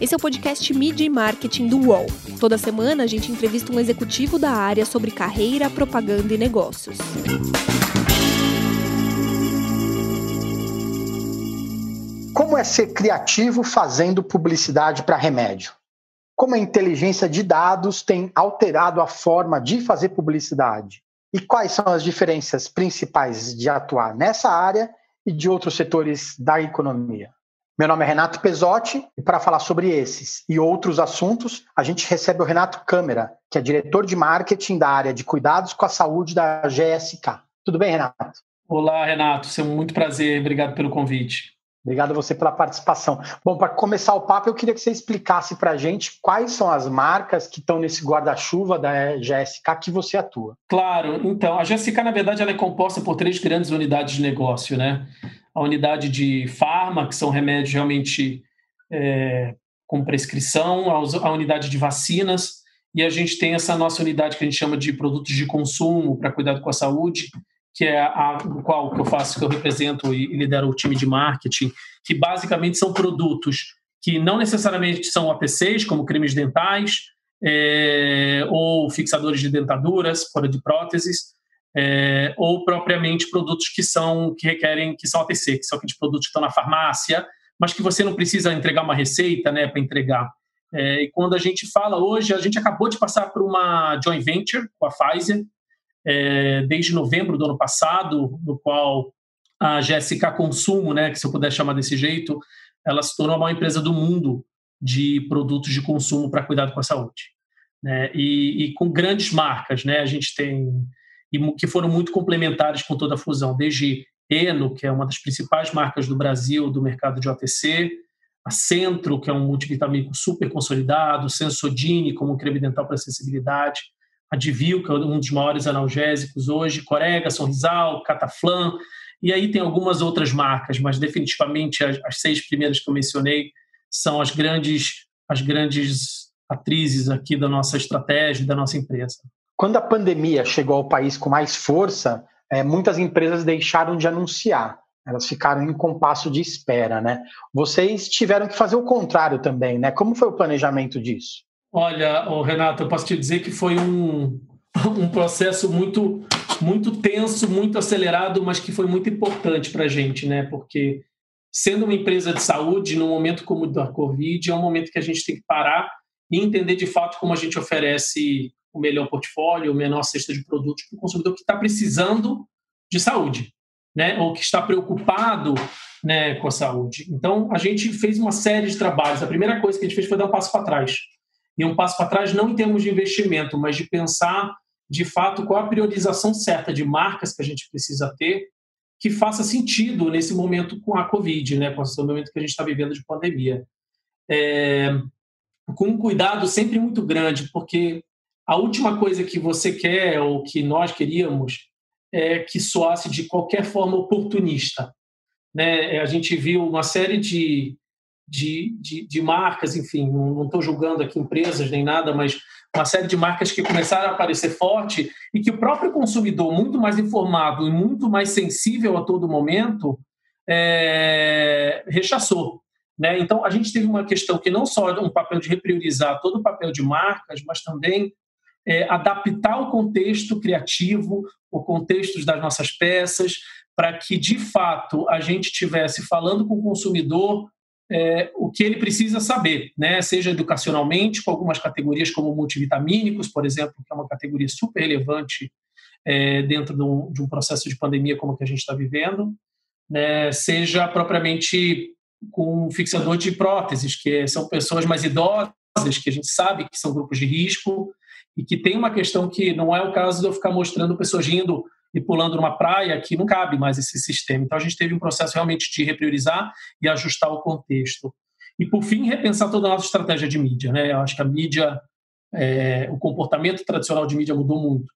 Esse é o podcast Media e Marketing do UOL. Toda semana a gente entrevista um executivo da área sobre carreira, propaganda e negócios. Como é ser criativo fazendo publicidade para remédio? Como a inteligência de dados tem alterado a forma de fazer publicidade? E quais são as diferenças principais de atuar nessa área e de outros setores da economia? Meu nome é Renato Pesotti e para falar sobre esses e outros assuntos, a gente recebe o Renato Câmara, que é diretor de marketing da área de cuidados com a saúde da GSK. Tudo bem, Renato? Olá, Renato. É muito prazer. Obrigado pelo convite. Obrigado a você pela participação. Bom, para começar o papo, eu queria que você explicasse para a gente quais são as marcas que estão nesse guarda-chuva da GSK que você atua. Claro. Então, a GSK, na verdade, ela é composta por três grandes unidades de negócio, né? A unidade de farma, que são remédios realmente é, com prescrição, a unidade de vacinas, e a gente tem essa nossa unidade que a gente chama de produtos de consumo para cuidado com a saúde, que é a, a qual que eu faço, que eu represento e, e lidero o time de marketing, que basicamente são produtos que não necessariamente são APCs, como cremes dentais, é, ou fixadores de dentaduras, fora de próteses, é, ou propriamente produtos que são que requerem que são ATC, que são aqueles produtos que estão na farmácia, mas que você não precisa entregar uma receita, né, para entregar. É, e quando a gente fala hoje, a gente acabou de passar por uma joint venture com a Pfizer é, desde novembro do ano passado, no qual a GSK Consumo, né, que se eu puder chamar desse jeito, ela se tornou a maior empresa do mundo de produtos de consumo para cuidado com a saúde. Né? E, e, com grandes marcas, né? A gente tem e que foram muito complementares com toda a fusão, desde Eno, que é uma das principais marcas do Brasil do mercado de OTC, a Centro, que é um multivitamínico super consolidado, Sensodine, como um creme dental para sensibilidade, a Divil, que é um dos maiores analgésicos hoje, Corega, Sorrisal, Cataflan, e aí tem algumas outras marcas, mas definitivamente as, as seis primeiras que eu mencionei são as grandes, as grandes atrizes aqui da nossa estratégia, da nossa empresa. Quando a pandemia chegou ao país com mais força, é, muitas empresas deixaram de anunciar. Elas ficaram em compasso de espera, né? Vocês tiveram que fazer o contrário também, né? Como foi o planejamento disso? Olha, Renato, eu posso te dizer que foi um, um processo muito, muito tenso, muito acelerado, mas que foi muito importante para a gente, né? Porque sendo uma empresa de saúde, num momento como o da Covid, é um momento que a gente tem que parar e entender de fato como a gente oferece o melhor portfólio, o menor cesta de produtos para o consumidor que está precisando de saúde, né? ou que está preocupado né, com a saúde. Então, a gente fez uma série de trabalhos. A primeira coisa que a gente fez foi dar um passo para trás. E um passo para trás não em termos de investimento, mas de pensar, de fato, qual a priorização certa de marcas que a gente precisa ter que faça sentido nesse momento com a Covid, né, com esse momento que a gente está vivendo de pandemia. É, com um cuidado sempre muito grande, porque a última coisa que você quer, ou que nós queríamos, é que soasse de qualquer forma oportunista. Né? A gente viu uma série de, de, de, de marcas, enfim, não estou julgando aqui empresas nem nada, mas uma série de marcas que começaram a aparecer forte e que o próprio consumidor, muito mais informado e muito mais sensível a todo momento, é, rechaçou. Né? Então, a gente teve uma questão que não só um papel de repriorizar todo o papel de marcas, mas também é, adaptar o contexto criativo, o contexto das nossas peças, para que, de fato, a gente estivesse falando com o consumidor é, o que ele precisa saber, né? seja educacionalmente, com algumas categorias como multivitamínicos, por exemplo, que é uma categoria super relevante é, dentro de um, de um, processo de pandemia como o que a gente está vivendo, né? seja propriamente com fixador de próteses, que são pessoas mais idosas, que a gente sabe que são grupos de risco, e que tem uma questão que não é o caso de eu ficar mostrando pessoas indo e pulando numa praia, que não cabe mais esse sistema. Então a gente teve um processo realmente de repriorizar e ajustar o contexto. E por fim, repensar toda a nossa estratégia de mídia. Né? Eu acho que a mídia, é, o comportamento tradicional de mídia mudou muito.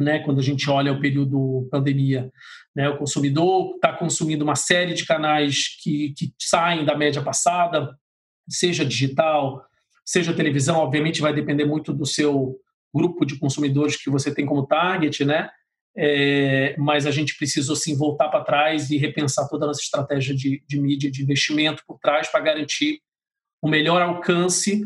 Né, quando a gente olha o período pandemia. Né, o consumidor está consumindo uma série de canais que, que saem da média passada, seja digital, seja televisão, obviamente vai depender muito do seu grupo de consumidores que você tem como target, né? É, mas a gente precisou sim voltar para trás e repensar toda a nossa estratégia de, de mídia, de investimento por trás para garantir o melhor alcance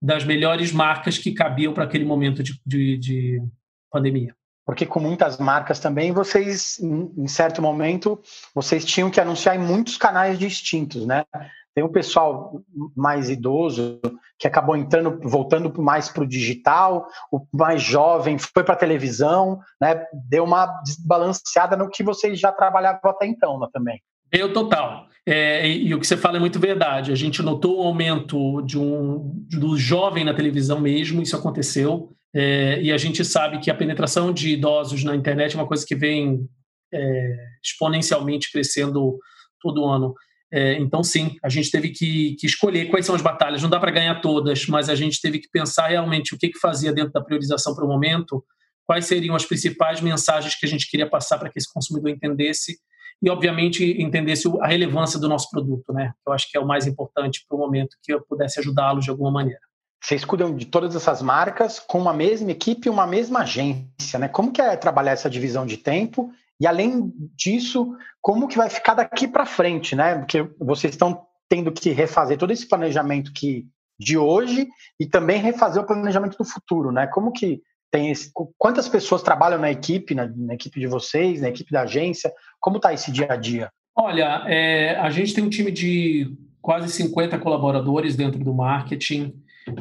das melhores marcas que cabiam para aquele momento de, de, de pandemia porque com muitas marcas também, vocês, em certo momento, vocês tinham que anunciar em muitos canais distintos, né? Tem o pessoal mais idoso que acabou entrando, voltando mais para o digital, o mais jovem foi para a televisão, né? Deu uma desbalanceada no que vocês já trabalhavam até então, né, também. Deu total. É, e, e, o que você fala é muito verdade. A gente notou o aumento de um, do jovem na televisão mesmo, isso aconteceu. É, e a gente sabe que a penetração de idosos na internet é uma coisa que vem é, exponencialmente crescendo todo ano. É, então, sim, a gente teve que, que, escolher quais são as batalhas. Não dá para ganhar todas, mas a gente teve que pensar realmente o que, que fazia dentro da priorização para o momento, quais seriam as principais mensagens que a gente queria passar para que esse consumidor entendesse e, obviamente, entendesse a relevância do nosso produto, né? Eu acho que é o mais importante para o momento que eu pudesse ajudá-los de alguma maneira. Vocês cuidam de todas essas marcas com uma mesma equipe uma mesma agência, né? Como que é trabalhar essa divisão de tempo? E além disso, como que vai ficar daqui para frente, né? Porque vocês estão tendo que refazer todo esse planejamento que de hoje e também refazer o planejamento do futuro, né? Como que tem esse, quantas pessoas trabalham na equipe, na, na equipe de vocês, na equipe da agência? Como está esse dia a dia? Olha, é, a gente tem um time de quase 50 colaboradores dentro do marketing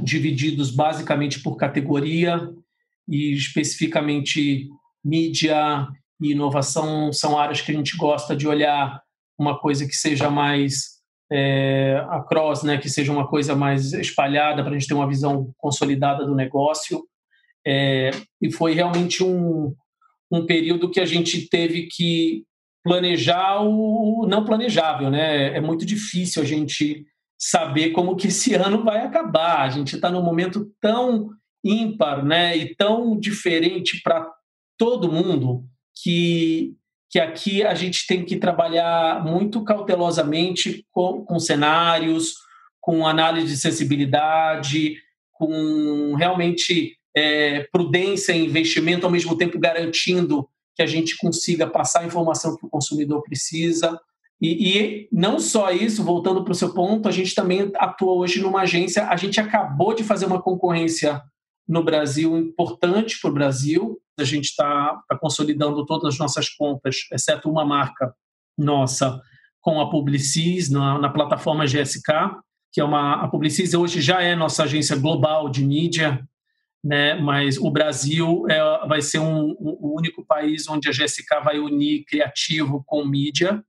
divididos basicamente por categoria e especificamente mídia e inovação são áreas que a gente gosta de olhar uma coisa que seja mais é, across, né, que seja uma coisa mais espalhada para a gente ter uma visão consolidada do negócio. É, e foi realmente um, um período que a gente teve que planejar o não planejável, né? É muito difícil a gente saber como que esse ano vai acabar. A gente está num momento tão ímpar, né, e tão diferente para todo mundo que que aqui a gente tem que trabalhar muito cautelosamente com, com cenários, com análise de sensibilidade, com realmente é, prudência e investimento, ao mesmo tempo garantindo que a gente consiga passar a informação que o consumidor precisa. E, e, não só isso, voltando para o seu ponto, a gente também atua hoje numa agência. A gente acabou de fazer uma concorrência no Brasil importante para o Brasil. A gente está tá consolidando todas as nossas contas, exceto uma marca nossa, com a Publicis na, na plataforma GSK, que é uma a Publicis hoje já é nossa agência global de mídia, né? Mas o Brasil é, vai ser um, um, o único país onde a GSK vai unir criativo com mídia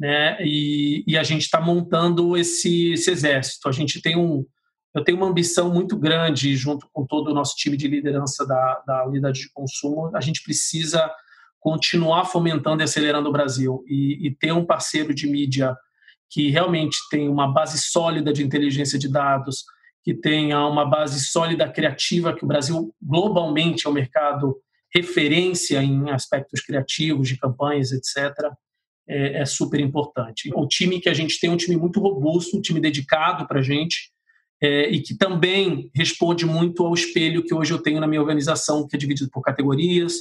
né? E, e a gente está montando esse, esse exército. A gente tem um, eu tenho uma ambição muito grande junto com todo o nosso time de liderança da, da unidade de consumo. A gente precisa continuar fomentando e acelerando o Brasil e, e ter um parceiro de mídia que realmente tem uma base sólida de inteligência de dados, que tenha uma base sólida criativa, que o Brasil globalmente é um mercado referência em aspectos criativos, de campanhas, etc é, é super importante. O time que a gente tem é um time muito robusto, um time dedicado para a gente, é, e que também responde muito ao espelho que hoje eu tenho na minha organização, que é dividido por categorias,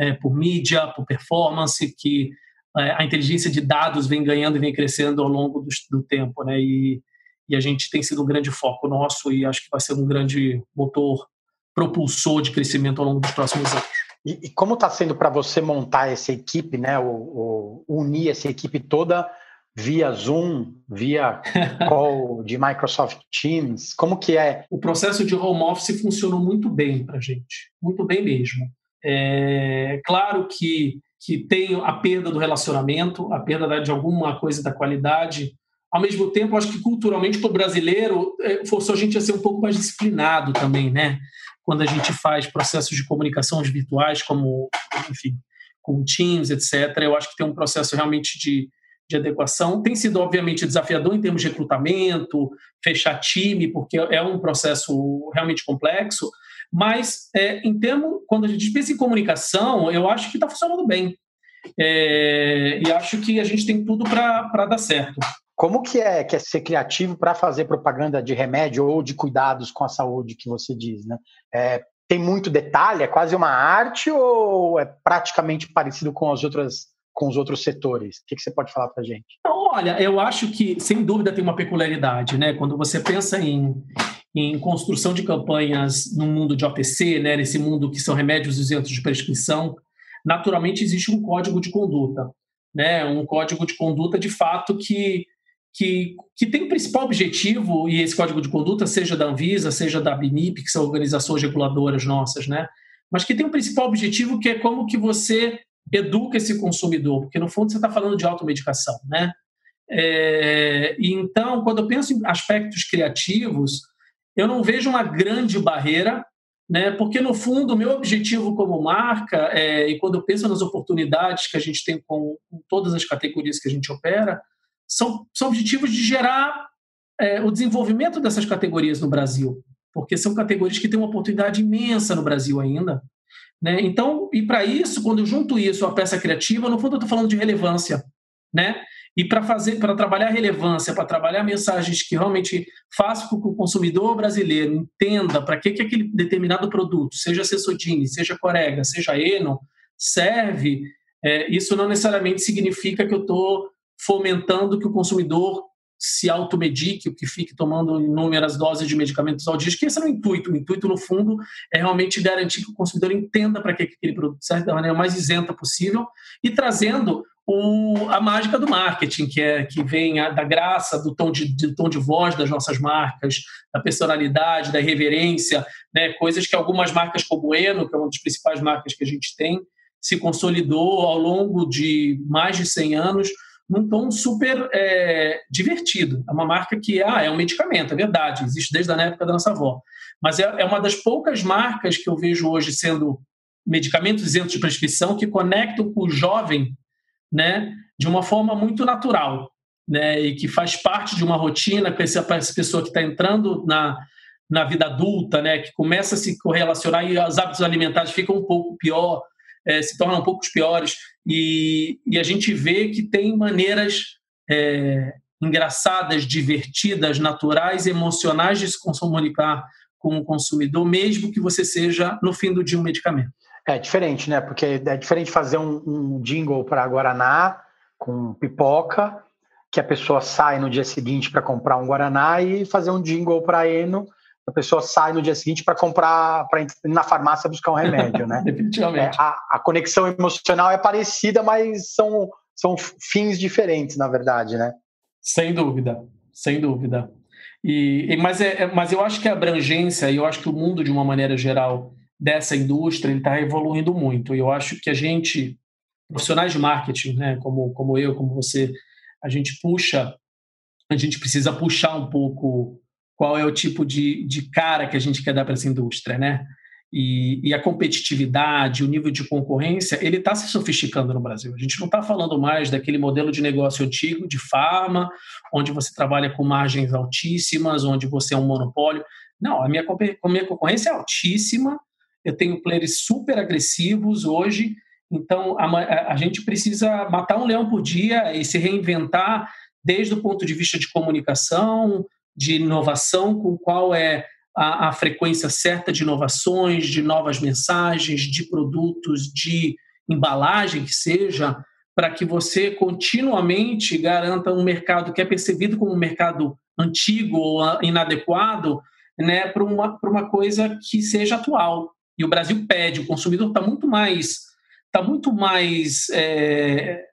é, por mídia, por performance, que é, a inteligência de dados vem ganhando e vem crescendo ao longo do, do tempo, né? E, e, a gente tem sido um grande foco nosso e acho que vai ser um grande motor propulsor de crescimento ao longo dos próximos anos. E, e como está sendo para você montar essa equipe, né? O, o, unir essa equipe toda via Zoom, via call de Microsoft Teams? Como que é? O processo de home office funcionou muito bem para a gente, muito bem mesmo. É claro que, que tem a perda do relacionamento, a perda de alguma coisa da qualidade. Ao mesmo tempo, acho que culturalmente para o brasileiro é, forçou a gente a ser um pouco mais disciplinado também, né? Quando a gente faz processos de comunicação virtuais, como, enfim, com Teams, etc., eu acho que tem um processo realmente de, de adequação. Tem sido, obviamente, desafiador em termos de recrutamento, fechar time, porque é um processo realmente complexo, mas é, em termos, quando a gente pensa em comunicação, eu acho que está funcionando bem. É, e acho que a gente tem tudo para dar certo. Como que é, que é ser criativo para fazer propaganda de remédio ou de cuidados com a saúde que você diz, né? É, tem muito detalhe, é quase uma arte ou é praticamente parecido com as outras com os outros setores? O que, que você pode falar para gente? Olha, eu acho que, sem dúvida, tem uma peculiaridade, né? Quando você pensa em, em construção de campanhas no mundo de OTC, né? nesse mundo que são remédios isentos de prescrição, naturalmente existe um código de conduta, né? Um código de conduta, de fato, que que, que tem o principal objetivo, e esse código de conduta, seja da Anvisa, seja da BNIP, que são organizações reguladoras nossas, né? mas que tem um principal objetivo que é como que você educa esse consumidor, porque no fundo você está falando de automedicação. Né? É, então, quando eu penso em aspectos criativos, eu não vejo uma grande barreira, né? porque no fundo o meu objetivo como marca, é, e quando eu penso nas oportunidades que a gente tem com, com todas as categorias que a gente opera, são, são objetivos de gerar é, o desenvolvimento dessas categorias no Brasil, porque são categorias que têm uma oportunidade imensa no Brasil ainda. Né? Então, e para isso, quando eu junto isso à peça criativa, no fundo eu estou falando de relevância. Né? E para fazer, para trabalhar relevância, para trabalhar mensagens que realmente façam com que o consumidor brasileiro entenda para que, que aquele determinado produto, seja Sessodini, seja Corega, seja Eno, serve, é, isso não necessariamente significa que eu estou fomentando que o consumidor se automedique, que fique tomando inúmeras doses de medicamentos ao dia, que esse é o intuito. O intuito, no fundo, é realmente garantir que o consumidor entenda para que aquele produto serve da maneira mais isenta possível e trazendo o, a mágica do marketing, que é que vem a, da graça, do tom, de, tom de voz das nossas marcas, da personalidade, da irreverência, né, coisas que algumas marcas como Eno, que é uma das principais marcas que a gente tem, se consolidou ao longo de mais de 100 anos num tom super é, divertido. É uma marca que ah, é um medicamento, é verdade, existe desde a época da nossa avó. Mas é, é uma das poucas marcas que eu vejo hoje sendo medicamentos isentos de prescrição que conectam com o jovem né, de uma forma muito natural. Né, e que faz parte de uma rotina com essa, essa pessoa que está entrando na, na vida adulta, né, que começa a se correlacionar e os hábitos alimentares ficam um pouco pior, é, se tornam um pouco piores. E, e a gente vê que tem maneiras é, engraçadas, divertidas, naturais, emocionais de se comunicar com o consumidor, mesmo que você seja, no fim do dia, um medicamento. É diferente, né? Porque é diferente fazer um, um jingle para Guaraná com pipoca, que a pessoa sai no dia seguinte para comprar um Guaraná, e fazer um jingle para Eno a pessoa sai no dia seguinte para comprar, para ir na farmácia buscar um remédio, né? Definitivamente. É, a, a, conexão emocional é parecida, mas são, são fins diferentes, na verdade, né? Sem dúvida, sem dúvida. E, e mas, é, é mas eu acho que a abrangência, e eu acho que o mundo, de uma maneira geral, dessa indústria, está evoluindo muito. E eu acho que a gente, profissionais de marketing, né, como, como eu, como você, a gente puxa, a gente precisa puxar um pouco qual é o tipo de, de cara que a gente quer dar para essa indústria, né? E, e, a competitividade, o nível de concorrência, ele está se sofisticando no Brasil. A gente não está falando mais daquele modelo de negócio antigo de farma, onde você trabalha com margens altíssimas, onde você é um monopólio. Não, a minha, a minha concorrência é altíssima, eu tenho players super agressivos hoje, então a, a gente precisa matar um leão por dia e se reinventar desde o ponto de vista de comunicação, de inovação, com qual é a, a, frequência certa de inovações, de novas mensagens, de produtos, de embalagem que seja, para que você continuamente garanta um mercado que é percebido como um mercado antigo ou inadequado, né, para uma, uma coisa que seja atual. E o Brasil pede, o consumidor está muito mais, tá muito mais é,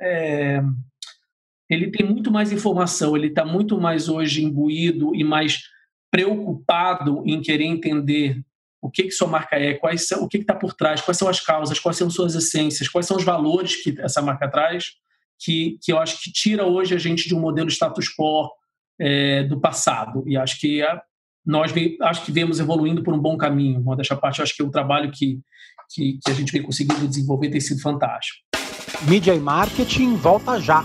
é, ele tem muito mais informação, ele está muito mais hoje imbuído e mais preocupado em querer entender o que, que sua marca é, quais são, o que está por trás, quais são as causas, quais são suas essências, quais são os valores que essa marca traz, que, que eu acho que tira hoje a gente de um modelo status quo é, do passado. E acho que a, nós acho que vemos evoluindo por um bom caminho. Uma dessa parte, acho que o trabalho que, que, que a gente vem conseguindo desenvolver tem sido fantástico. Mídia e marketing volta já.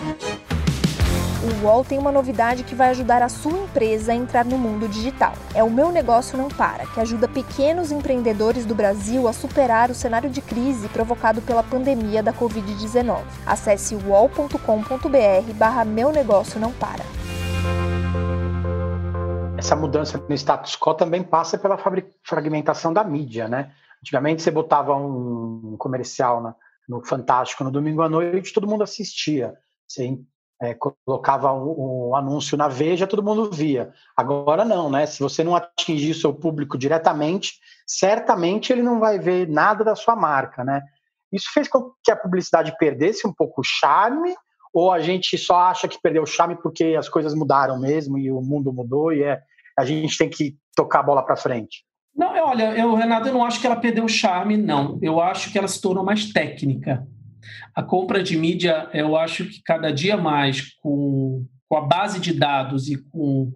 O UOL tem uma novidade que vai ajudar a sua empresa a entrar no mundo digital. É o Meu Negócio Não Para, que ajuda pequenos empreendedores do Brasil a superar o cenário de crise provocado pela pandemia da Covid-19. Acesse uol.com.br barra Meu Negócio Não Para. Essa mudança no status quo também passa pela fragmentação da mídia, né? Antigamente você botava um comercial no Fantástico no domingo à noite, todo mundo assistia. Você é, colocava um, um, anúncio na Veja, todo mundo via. Agora não, né? Se você não atingir seu público diretamente, certamente ele não vai ver nada da sua marca, né? Isso fez com que a publicidade perdesse um pouco o charme, ou a gente só acha que perdeu o charme porque as coisas mudaram mesmo e o mundo mudou e é, a gente tem que tocar a bola para frente? Não, olha, eu, Renato, eu não acho que ela perdeu o charme, não. Eu acho que ela se tornou mais técnica. A compra de mídia, eu acho que cada dia mais, com, com a base de dados e com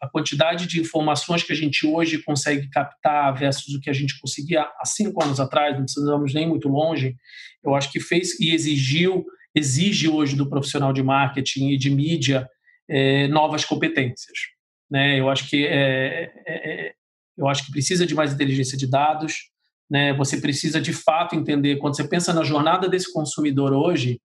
a quantidade de informações que a gente hoje consegue captar versus o que a gente conseguia há cinco anos atrás, não precisamos nem muito longe, eu acho que fez e exigiu, exige hoje do profissional de marketing e de mídia é, novas competências. Né? Eu acho que é, é, é eu acho que precisa de mais inteligência de dados, né? Você precisa de fato entender quando você pensa na jornada desse consumidor hoje,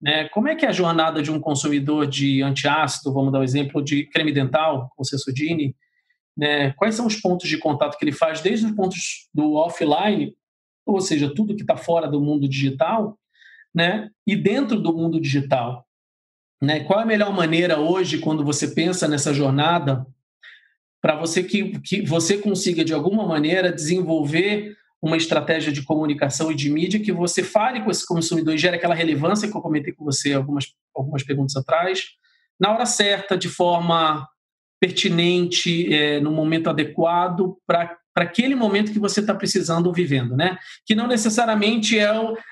né? Como é que é a jornada de um consumidor de antiácido, vamos dar um exemplo de creme dental, com Sensodine, né? Quais são os pontos de contato que ele faz desde os pontos do offline, ou seja, tudo que está fora do mundo digital, né? E dentro do mundo digital, né? Qual é a melhor maneira hoje quando você pensa nessa jornada para você que, que você consiga de alguma maneira desenvolver uma estratégia de comunicação e de mídia que você fale com esse consumidor e gere aquela relevância que eu comentei com você algumas, algumas perguntas atrás, na hora certa, de forma pertinente, é, no momento adequado, para aquele momento que você está precisando ou vivendo, né? Que não necessariamente é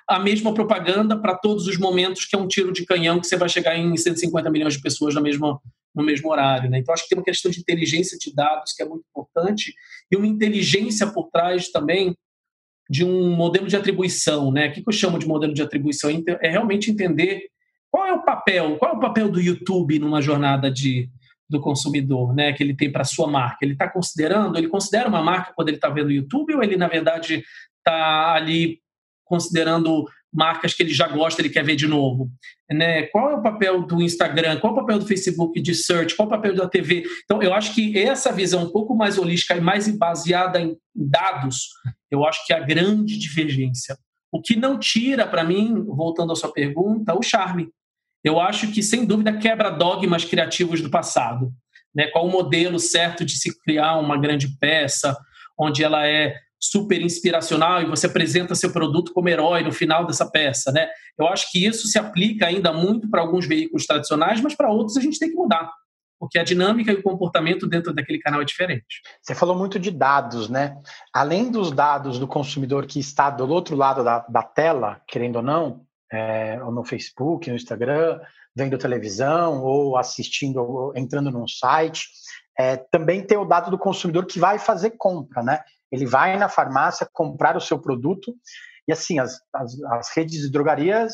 a mesma propaganda para todos os momentos, que é um tiro de canhão que você vai chegar em 150 milhões de pessoas no mesmo, no mesmo horário, né? Então, acho que tem uma questão de inteligência de dados que é muito importante e uma inteligência por trás também de um modelo de atribuição, né? O que eu chamo de modelo de atribuição? É realmente entender qual é o papel, qual é o papel do YouTube numa jornada de, do consumidor, né? Que ele tem para sua marca. Ele está considerando, ele considera uma marca quando ele está vendo o YouTube ou ele na verdade está ali considerando marcas que ele já gosta, ele quer ver de novo. Né? Qual é o papel do Instagram? Qual é o papel do Facebook de search? Qual é o papel da TV? Então, eu acho que essa visão um pouco mais holística e mais baseada em dados, eu acho que é a grande divergência. O que não tira, para mim, voltando à sua pergunta, o charme. Eu acho que, sem dúvida, quebra dogmas criativos do passado. Né? Qual o modelo certo de se criar uma grande peça, onde ela é super inspiracional e você apresenta seu produto como herói no final dessa peça, né? Eu acho que isso se aplica ainda muito para alguns veículos tradicionais, mas para outros a gente tem que mudar, porque a dinâmica e o comportamento dentro daquele canal é diferente. Você falou muito de dados, né? Além dos dados do consumidor que está do outro lado da, da tela, querendo ou não, é, ou no Facebook, no Instagram, vendo televisão ou assistindo, ou entrando num site, é, também tem o dado do consumidor que vai fazer compra, né? Ele vai na farmácia comprar o seu produto e assim as, as, as redes de drogarias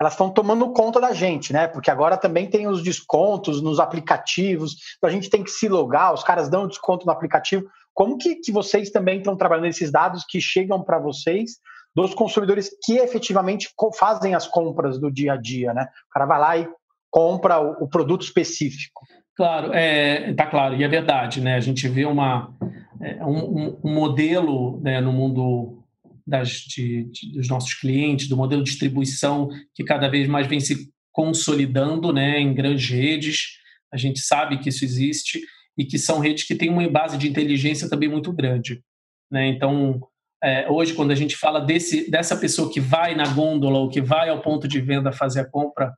elas estão tomando conta da gente, né? Porque agora também tem os descontos nos aplicativos, então a gente tem que se logar, os caras dão desconto no aplicativo. Como que, que vocês também estão trabalhando esses dados que chegam para vocês dos consumidores que efetivamente fazem as compras do dia a dia, né? O cara vai lá e compra o, o produto específico. Claro, é, tá claro, e é verdade, né? A gente vê uma, é, um, um, modelo né, no mundo das, de, de, dos nossos clientes, do modelo de distribuição que cada vez mais vem se consolidando né, em grandes redes. A gente sabe que isso existe e que são redes que têm uma base de inteligência também muito grande. Né? Então, é, hoje, quando a gente fala desse, dessa pessoa que vai na gôndola ou que vai ao ponto de venda fazer a compra,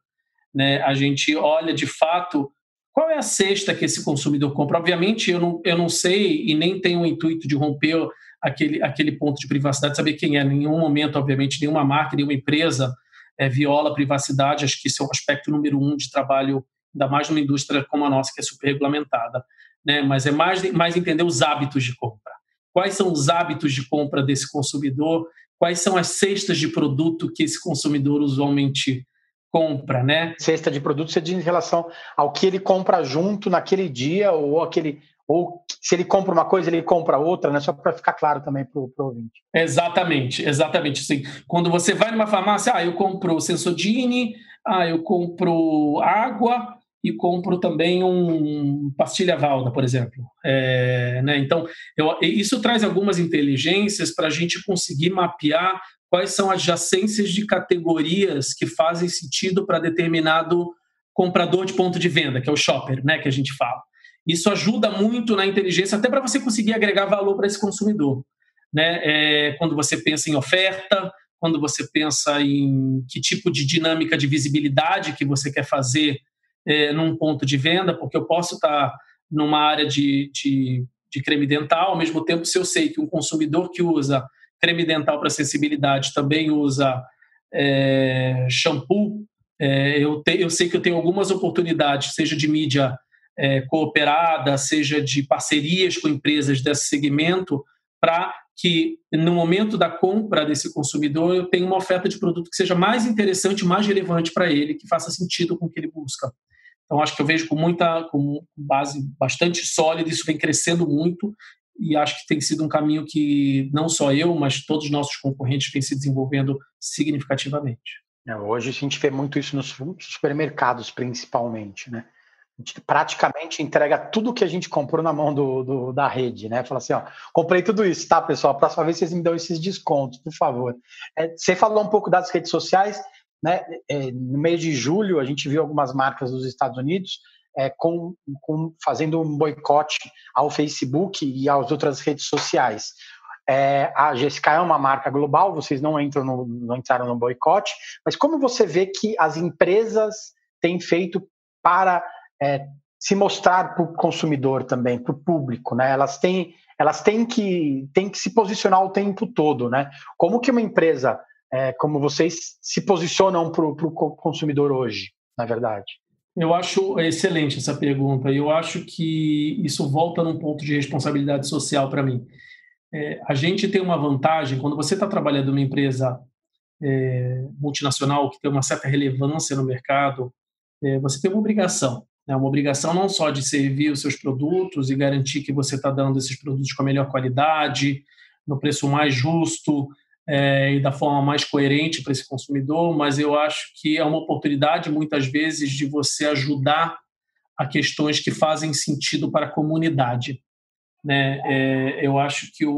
né, a gente olha de fato qual é a cesta que esse consumidor compra? Obviamente, eu não, eu não sei e nem tenho o intuito de romper aquele, aquele ponto de privacidade, saber quem é. Em nenhum momento, obviamente, nenhuma marca, nenhuma empresa é, viola a privacidade. Acho que isso é um aspecto número um de trabalho, ainda mais numa indústria como a nossa, que é super regulamentada. Né? Mas é mais, mais entender os hábitos de compra. Quais são os hábitos de compra desse consumidor? Quais são as cestas de produto que esse consumidor usualmente compra, né? Cesta de produtos você diz em relação ao que ele compra junto naquele dia ou aquele ou se ele compra uma coisa, ele compra outra, né? Só para ficar claro também para o ouvinte. Exatamente, exatamente. Assim, quando você vai numa farmácia, ah, eu compro Sensodine, ah, eu compro água e compro também um pastilha Valda, por exemplo. É, né? Então, eu, isso traz algumas inteligências para a gente conseguir mapear quais são as adjacências de categorias que fazem sentido para determinado comprador de ponto de venda, que é o shopper, né, que a gente fala. Isso ajuda muito na inteligência, até para você conseguir agregar valor para esse consumidor. Né? É, quando você pensa em oferta, quando você pensa em que tipo de dinâmica de visibilidade que você quer fazer é, num ponto de venda, porque eu posso estar numa área de, de, de creme dental, ao mesmo tempo, se eu sei que um consumidor que usa creme dental para sensibilidade também usa é, shampoo, é, eu, te, eu sei que eu tenho algumas oportunidades, seja de mídia é, cooperada, seja de parcerias com empresas desse segmento, para que no momento da compra desse consumidor eu tenha uma oferta de produto que seja mais interessante, mais relevante para ele, que faça sentido com o que ele busca. Então acho que eu vejo com muita, com base bastante sólida, isso vem crescendo muito e acho que tem sido um caminho que não só eu, mas todos os nossos concorrentes têm se desenvolvendo significativamente. É, hoje a gente vê muito isso nos supermercados, principalmente, né? A gente praticamente entrega tudo que a gente comprou na mão do, do, da rede, né? Fala assim, ó, comprei tudo isso, tá, pessoal? A próxima vez vocês me dão esses descontos, por favor. É, você falou um pouco das redes sociais, né? É, no mês de julho, a gente viu algumas marcas dos Estados Unidos é, com, com, fazendo um boicote ao Facebook e às outras redes sociais. É, a GSK é uma marca global, vocês não entram no, não entraram no boicote, mas como você vê que as empresas têm feito para é, se mostrar para o consumidor também, para o público, né? Elas têm, elas têm que, têm que se posicionar o tempo todo, né? Como que uma empresa é, como vocês se posicionam para o consumidor hoje, na verdade? Eu acho excelente essa pergunta. Eu acho que isso volta num ponto de responsabilidade social para mim. É, a gente tem uma vantagem quando você está trabalhando numa empresa é, multinacional que tem uma certa relevância no mercado, é, você tem uma obrigação. Né? Uma obrigação não só de servir os seus produtos e garantir que você está dando esses produtos com a melhor qualidade, no preço mais justo, é, e da forma mais coerente para esse consumidor, mas eu acho que é uma oportunidade, muitas vezes, de você ajudar a questões que fazem sentido para a comunidade. Né? É, eu acho que o,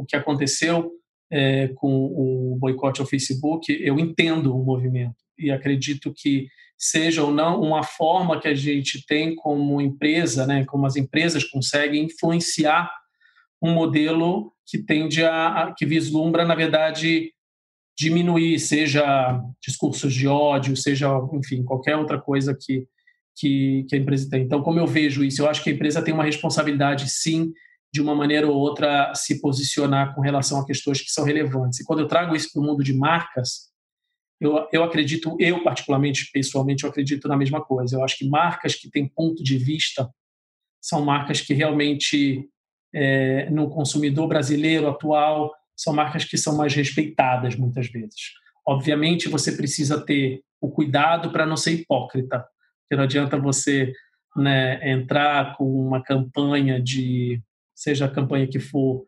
o que aconteceu é, com o boicote ao Facebook, eu entendo o movimento e acredito que seja ou não uma forma que a gente tem como empresa, né, como as empresas conseguem influenciar um modelo que tende a, que vislumbra, na verdade, diminuir, seja discursos de ódio, seja, enfim, qualquer outra coisa que, que, que, a empresa tem. Então, como eu vejo isso, eu acho que a empresa tem uma responsabilidade, sim, de uma maneira ou outra, se posicionar com relação a questões que são relevantes. E quando eu trago isso para o mundo de marcas, eu, eu acredito, eu particularmente, pessoalmente, eu acredito na mesma coisa. Eu acho que marcas que têm ponto de vista são marcas que realmente é, no consumidor brasileiro atual são marcas que são mais respeitadas muitas vezes. Obviamente, você precisa ter o cuidado para não ser hipócrita, porque não adianta você né, entrar com uma campanha de, seja a campanha que for,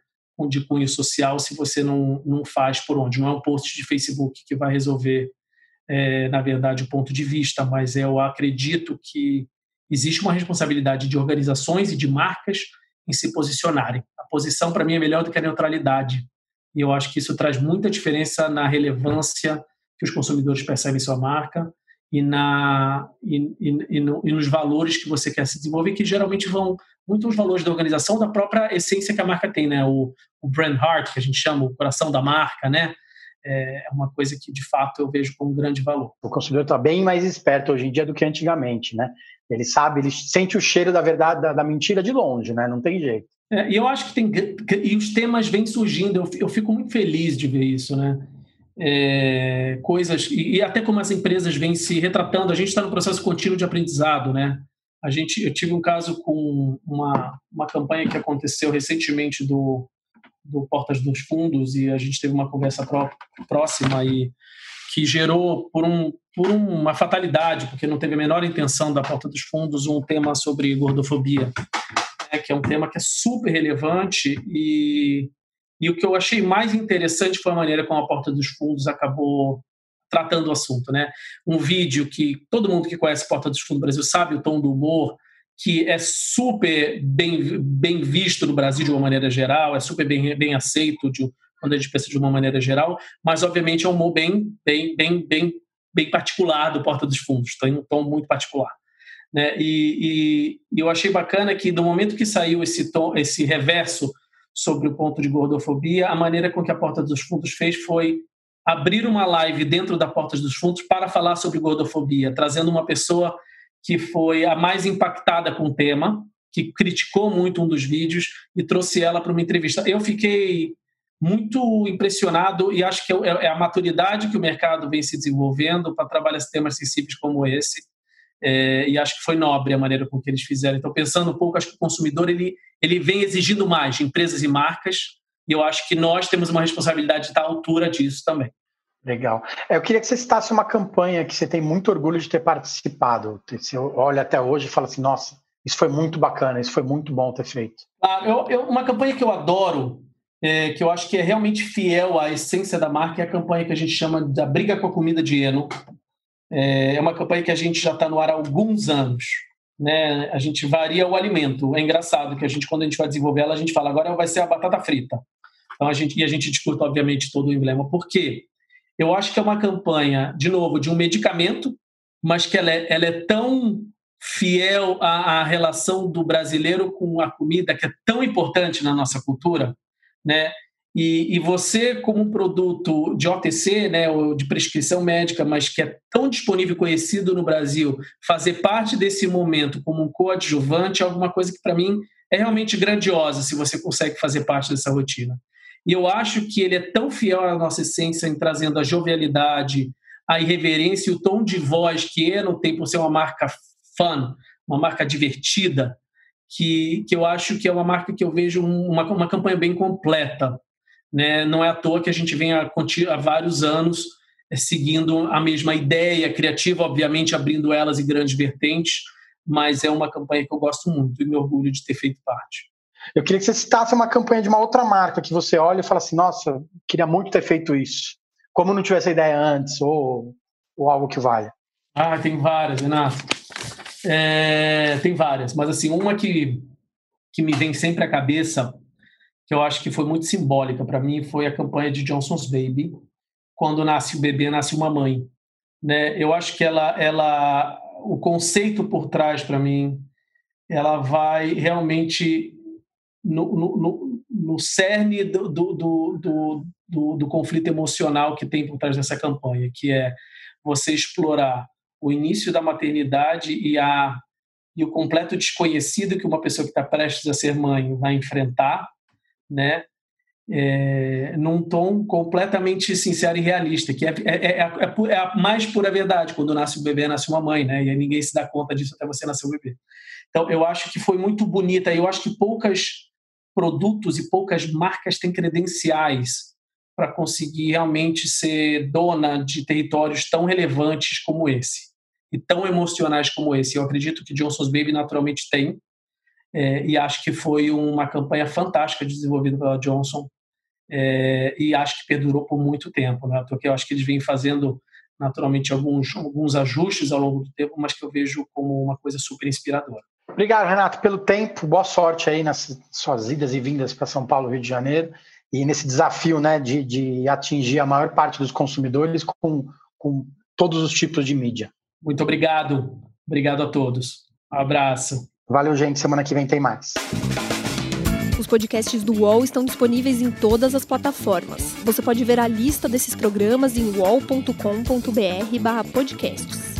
de cunho social, se você não, não faz por onde. Não é um post de Facebook que vai resolver, é, na verdade, o ponto de vista, mas eu acredito que existe uma responsabilidade de organizações e de marcas em se posicionarem. A posição, para mim, é melhor do que a neutralidade. E eu acho que isso traz muita diferença na relevância que os consumidores percebem sua marca e, na, e, e, e, no, e nos valores que você quer se desenvolver, que geralmente vão muito os valores da organização, da própria essência que a marca tem, né? O, o brand heart, que a gente chama, o coração da marca, né? É uma coisa que, de fato, eu vejo como um grande valor. O consumidor está bem mais esperto hoje em dia do que antigamente, né? Ele sabe, ele sente o cheiro da verdade, da, da mentira de longe, né? Não tem jeito. É, e eu acho que tem. E os temas vêm surgindo, eu, eu fico muito feliz de ver isso, né? É, coisas. E, e, até como as empresas vêm se retratando, a gente está no processo contínuo de aprendizado, né? A gente, eu tive um caso com uma, uma campanha que aconteceu recentemente do, do Portas dos Fundos e a gente teve uma conversa pró, próxima e que gerou por, um, por uma fatalidade, porque não teve a menor intenção da Porta dos Fundos, um tema sobre gordofobia, né, que é um tema que é super relevante e, e o que eu achei mais interessante foi a maneira como a Porta dos Fundos acabou tratando o assunto, né? Um vídeo que todo mundo que conhece Porta dos Fundos do Brasil sabe o tom do humor, que é super bem, bem visto no Brasil de uma maneira geral, é super bem, bem aceito de, quando a gente pensa de uma maneira geral, mas obviamente é um humor bem, bem, bem, bem, bem particular do Porta dos Fundos, tem um tom muito particular. Né? E, e, e, eu achei bacana que no momento que saiu esse tom, esse reverso sobre o ponto de gordofobia, a maneira com que a Porta dos Fundos fez foi abrir uma live dentro da Porta dos Fundos para falar sobre gordofobia, trazendo uma pessoa que foi a mais impactada com o tema, que criticou muito um dos vídeos e trouxe ela para uma entrevista. Eu fiquei muito impressionado e acho que é, é a maturidade que o mercado vem se desenvolvendo para trabalhar temas sensíveis como esse. É, e acho que foi nobre a maneira com que eles fizeram. Então, pensando um pouco, acho que o consumidor ele, ele vem exigindo mais de empresas e marcas, e eu acho que nós temos uma responsabilidade de estar à altura disso também. Legal. É, eu queria que você citasse uma campanha que você tem muito orgulho de ter participado. Você olha até hoje e fala assim, nossa, isso foi muito bacana, isso foi muito bom ter feito. Ah, eu, eu, uma campanha que eu adoro é, que eu acho que é realmente fiel à essência da marca, é a campanha que a gente chama da Briga com a Comida de Eno. É, é uma campanha que a gente já está no ar há alguns anos. Né? A gente varia o alimento. É engraçado que a gente, quando a gente vai desenvolver ela, a gente fala agora vai ser a batata frita. Então a gente, e a gente discute, obviamente, todo o emblema. Por quê? Eu acho que é uma campanha, de novo, de um medicamento, mas que ela é, ela é tão fiel à, à relação do brasileiro com a comida, que é tão importante na nossa cultura, né? E, e, você, como um produto de OTC, né, ou de prescrição médica, mas que é tão disponível e conhecido no Brasil, fazer parte desse momento como um coadjuvante é alguma coisa que, para mim, é realmente grandiosa se você consegue fazer parte dessa rotina. E eu acho que ele é tão fiel à nossa essência em trazendo a jovialidade, a irreverência e o tom de voz que ele tem por ser uma marca fun, uma marca divertida, que, que eu acho que é uma marca que eu vejo uma, uma campanha bem completa. Né? Não é à toa que a gente vem há, há vários anos é, seguindo a mesma ideia criativa, obviamente abrindo elas em grandes vertentes, mas é uma campanha que eu gosto muito e me orgulho de ter feito parte. Eu queria que você citasse uma campanha de uma outra marca que você olha e fala assim: nossa, queria muito ter feito isso. Como não tivesse a ideia antes, ou, ou algo que valha. Ah, tem várias, Renato. É, tem várias, mas assim, uma que, que me vem sempre à cabeça, que eu acho que foi muito simbólica para mim, foi a campanha de Johnson's Baby, quando nasce o bebê, nasce uma mãe. Né? Eu acho que ela, ela, o conceito por trás para mim, ela vai realmente no, no, no, no cerne do, do, do, do, do conflito emocional que tem por trás dessa campanha, que é você explorar o início da maternidade e, a, e o completo desconhecido que uma pessoa que está prestes a ser mãe vai enfrentar, né? É, num tom completamente sincero e realista, que é, é, é, é, a mais pura verdade. Quando nasce o bebê, nasce uma mãe, né? E ninguém se dá conta disso até você nascer o bebê. Então, eu acho que foi muito bonita. Eu acho que poucas produtos e poucas marcas têm credenciais para conseguir realmente ser dona de territórios tão relevantes como esse e tão emocionais como esse. Eu acredito que Johnson's Baby naturalmente tem, é, e acho que foi uma campanha fantástica desenvolvida pela Johnson, é, e acho que perdurou por muito tempo, né? porque eu acho que eles vêm fazendo naturalmente alguns, alguns ajustes ao longo do tempo, mas que eu vejo como uma coisa super inspiradora. Obrigado, Renato, pelo tempo. Boa sorte aí nas suas idas e vindas para São Paulo, Rio de Janeiro, e nesse desafio né, de, de atingir a maior parte dos consumidores com, com todos os tipos de mídia. Muito obrigado. Obrigado a todos. Um abraço. Valeu, gente. Semana que vem tem mais. Os podcasts do UOL estão disponíveis em todas as plataformas. Você pode ver a lista desses programas em wall.com.br/podcasts.